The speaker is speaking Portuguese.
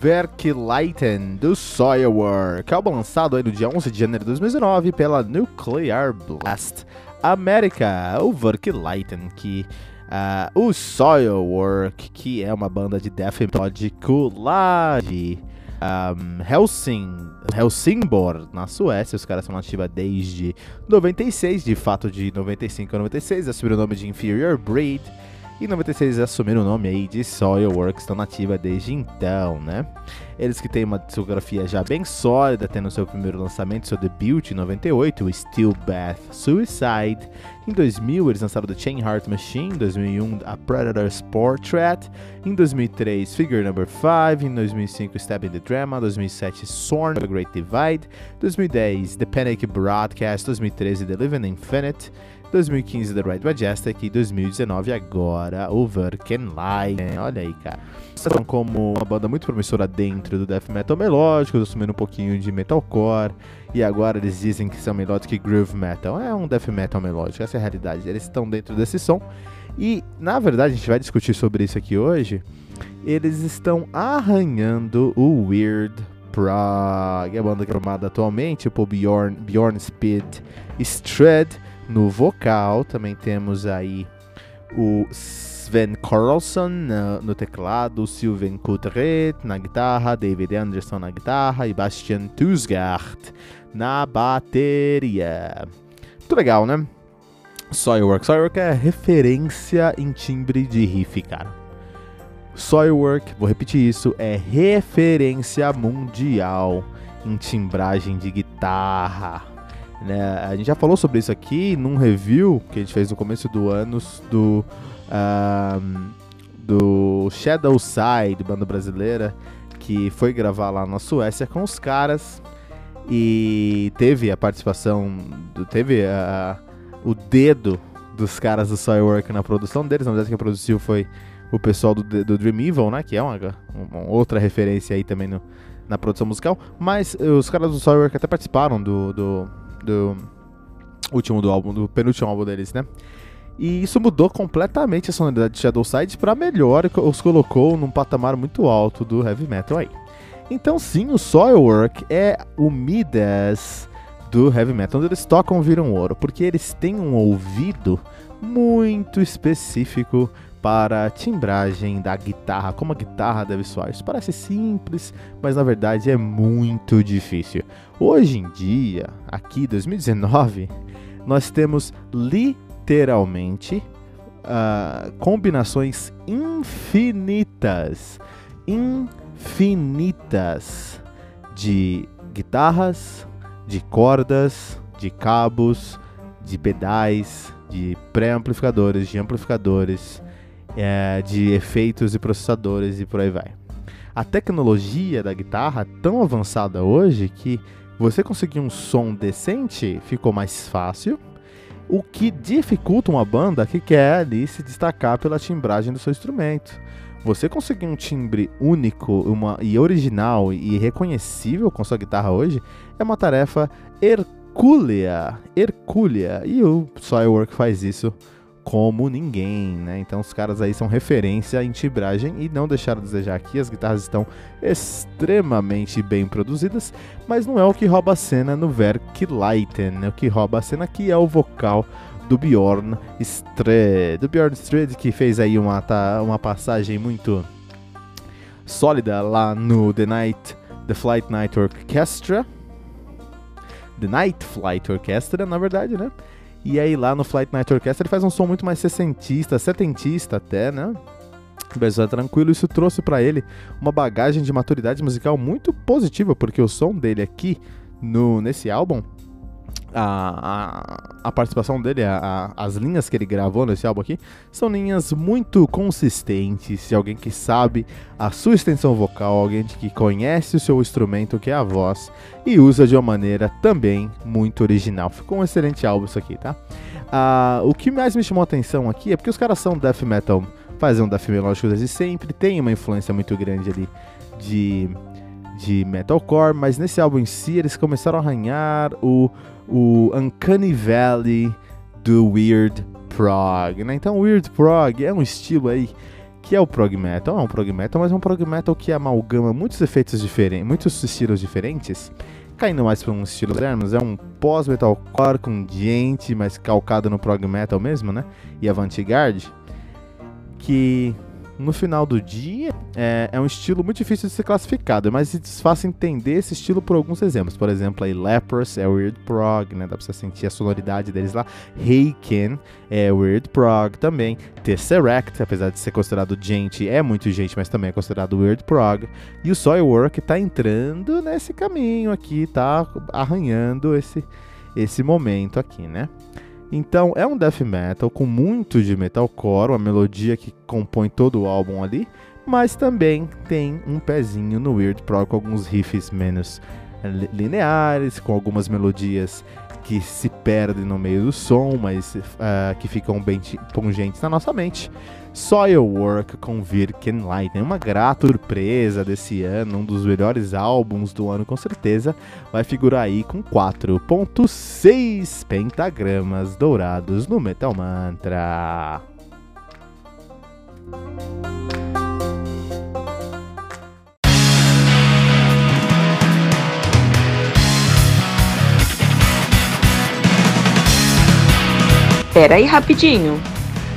Verkleiten do Soilwork, álbum lançado aí no dia 11 de janeiro de 2019 pela Nuclear Blast América, o Verkleiten, que uh, o Soilwork, que é uma banda de death melódico lá de um, Helsing, Helsingborg, na Suécia. Os caras são nativa desde 96, de fato de 95 a 96, assumiram o nome de Inferior Breed. Em 96 assumiram o nome aí de Soilworks, estão nativa desde então, né? Eles que têm uma discografia já bem sólida, tendo seu primeiro lançamento, seu debut em 98, o Steel Bath Suicide. Em 2000 eles lançaram The Chain Heart Machine, em 2001 a Predator's Portrait, em 2003 Figure Number 5, em 2005 Stab in the Drama, 2007 Sorn The Great Divide, 2010 The Panic Broadcast, 2013 The Living Infinite, 2015 The Right Majestic e 2019 agora o Verkenline. Olha aí, cara. São como uma banda muito promissora dentro do death metal melódico, assumindo um pouquinho de metalcore e agora eles dizem que são que groove metal. É um death metal melódico, essa é a realidade. Eles estão dentro desse som e, na verdade, a gente vai discutir sobre isso aqui hoje. Eles estão arranhando o Weird Prog, a banda formada atualmente por Bjorn, Bjorn Speed Stred no vocal. Também temos aí o Sven Carlson no, no teclado, Sylvain Coutret na guitarra, David Anderson na guitarra e Bastian Tusgart na bateria. Muito legal, né? Soilwork. Soilwork é referência em timbre de riff, cara. Soilwork, vou repetir isso, é referência mundial em timbragem de guitarra. Né? A gente já falou sobre isso aqui num review que a gente fez no começo do ano do, um, do Shadow Side, banda brasileira, que foi gravar lá na Suécia com os caras e teve a participação, teve a, o dedo dos caras do Soilwork na produção deles. Na verdade, quem produziu foi o pessoal do, do Dream Evil, né? Que é uma, uma outra referência aí também no, na produção musical. Mas os caras do Soilwork até participaram do, do do último do álbum, do penúltimo álbum deles, né? E isso mudou completamente a sonoridade de Shadowside para melhor e os colocou num patamar muito alto do heavy metal aí. Então sim, o Soilwork é o Midas do heavy metal, onde eles tocam viram ouro, porque eles têm um ouvido muito específico para a timbragem da guitarra, como a guitarra deve soar. Isso parece simples, mas na verdade é muito difícil. Hoje em dia, aqui 2019, nós temos literalmente uh, combinações infinitas, infinitas de guitarras, de cordas, de cabos, de pedais, de pré-amplificadores, de amplificadores é, de efeitos e processadores e por aí vai. A tecnologia da guitarra é tão avançada hoje que você conseguir um som decente ficou mais fácil o que dificulta uma banda que quer ali se destacar pela timbragem do seu instrumento. Você conseguir um timbre único uma, e original e reconhecível com sua guitarra hoje é uma tarefa hercúlea, hercúlea, e o Soilwork faz isso como ninguém, né? Então os caras aí são referência em timbragem e não deixaram a desejar aqui. As guitarras estão extremamente bem produzidas, mas não é o que rouba a cena no Verkleiten, né? O que rouba a cena aqui é o vocal do Bjorn Stred, do Bjorn Stred que fez aí uma, tá, uma passagem muito sólida lá no The Night, The Flight Night Orchestra, The Night Flight Orchestra, na verdade, né? E aí lá no Flight Night Orchestra ele faz um som muito mais sessentista, setentista até, né? Mas é tranquilo, isso trouxe para ele uma bagagem de maturidade musical muito positiva, porque o som dele aqui no nesse álbum a, a, a, participação dele, a, as linhas que ele gravou nesse álbum aqui, são linhas muito consistentes. De alguém que sabe a sua extensão vocal, alguém que conhece o seu instrumento, que é a voz, e usa de uma maneira também muito original. Ficou um excelente álbum isso aqui, tá? Ah, o que mais me chamou a atenção aqui é porque os caras são death metal, fazem um death melódico desde sempre, tem uma influência muito grande ali de de metalcore, mas nesse álbum em si eles começaram a arranhar o, o Uncanny Valley do Weird Prog, né? Então Weird Prog é um estilo aí que é o prog metal, é um prog metal, mas é um prog metal que amalgama muitos efeitos diferentes, muitos estilos diferentes, caindo mais para um estilo moderno, é um pós-metalcore com gente, mas calcado no prog metal mesmo, né? E avant-garde, que no final do dia, é, é, um estilo muito difícil de ser classificado, mas é fácil entender esse estilo por alguns exemplos. Por exemplo, aí Lepros é Weird Prog, né? Dá pra você sentir a sonoridade deles lá. Heiken é Weird Prog também. Tesseract, apesar de ser considerado gente, é muito gente, mas também é considerado Weird Prog. E o Soilwork tá entrando nesse caminho aqui, tá arranhando esse, esse momento aqui, né? Então é um death metal com muito de metalcore, uma melodia que compõe todo o álbum ali, mas também tem um pezinho no weird prog com alguns riffs menos lineares, com algumas melodias que se perdem no meio do som, mas uh, que ficam bem pungentes na nossa mente. Soilwork com Virken Lightning, uma grata surpresa desse ano, um dos melhores álbuns do ano com certeza, vai figurar aí com 4.6 pentagramas dourados no Metal Mantra. Pera aí rapidinho.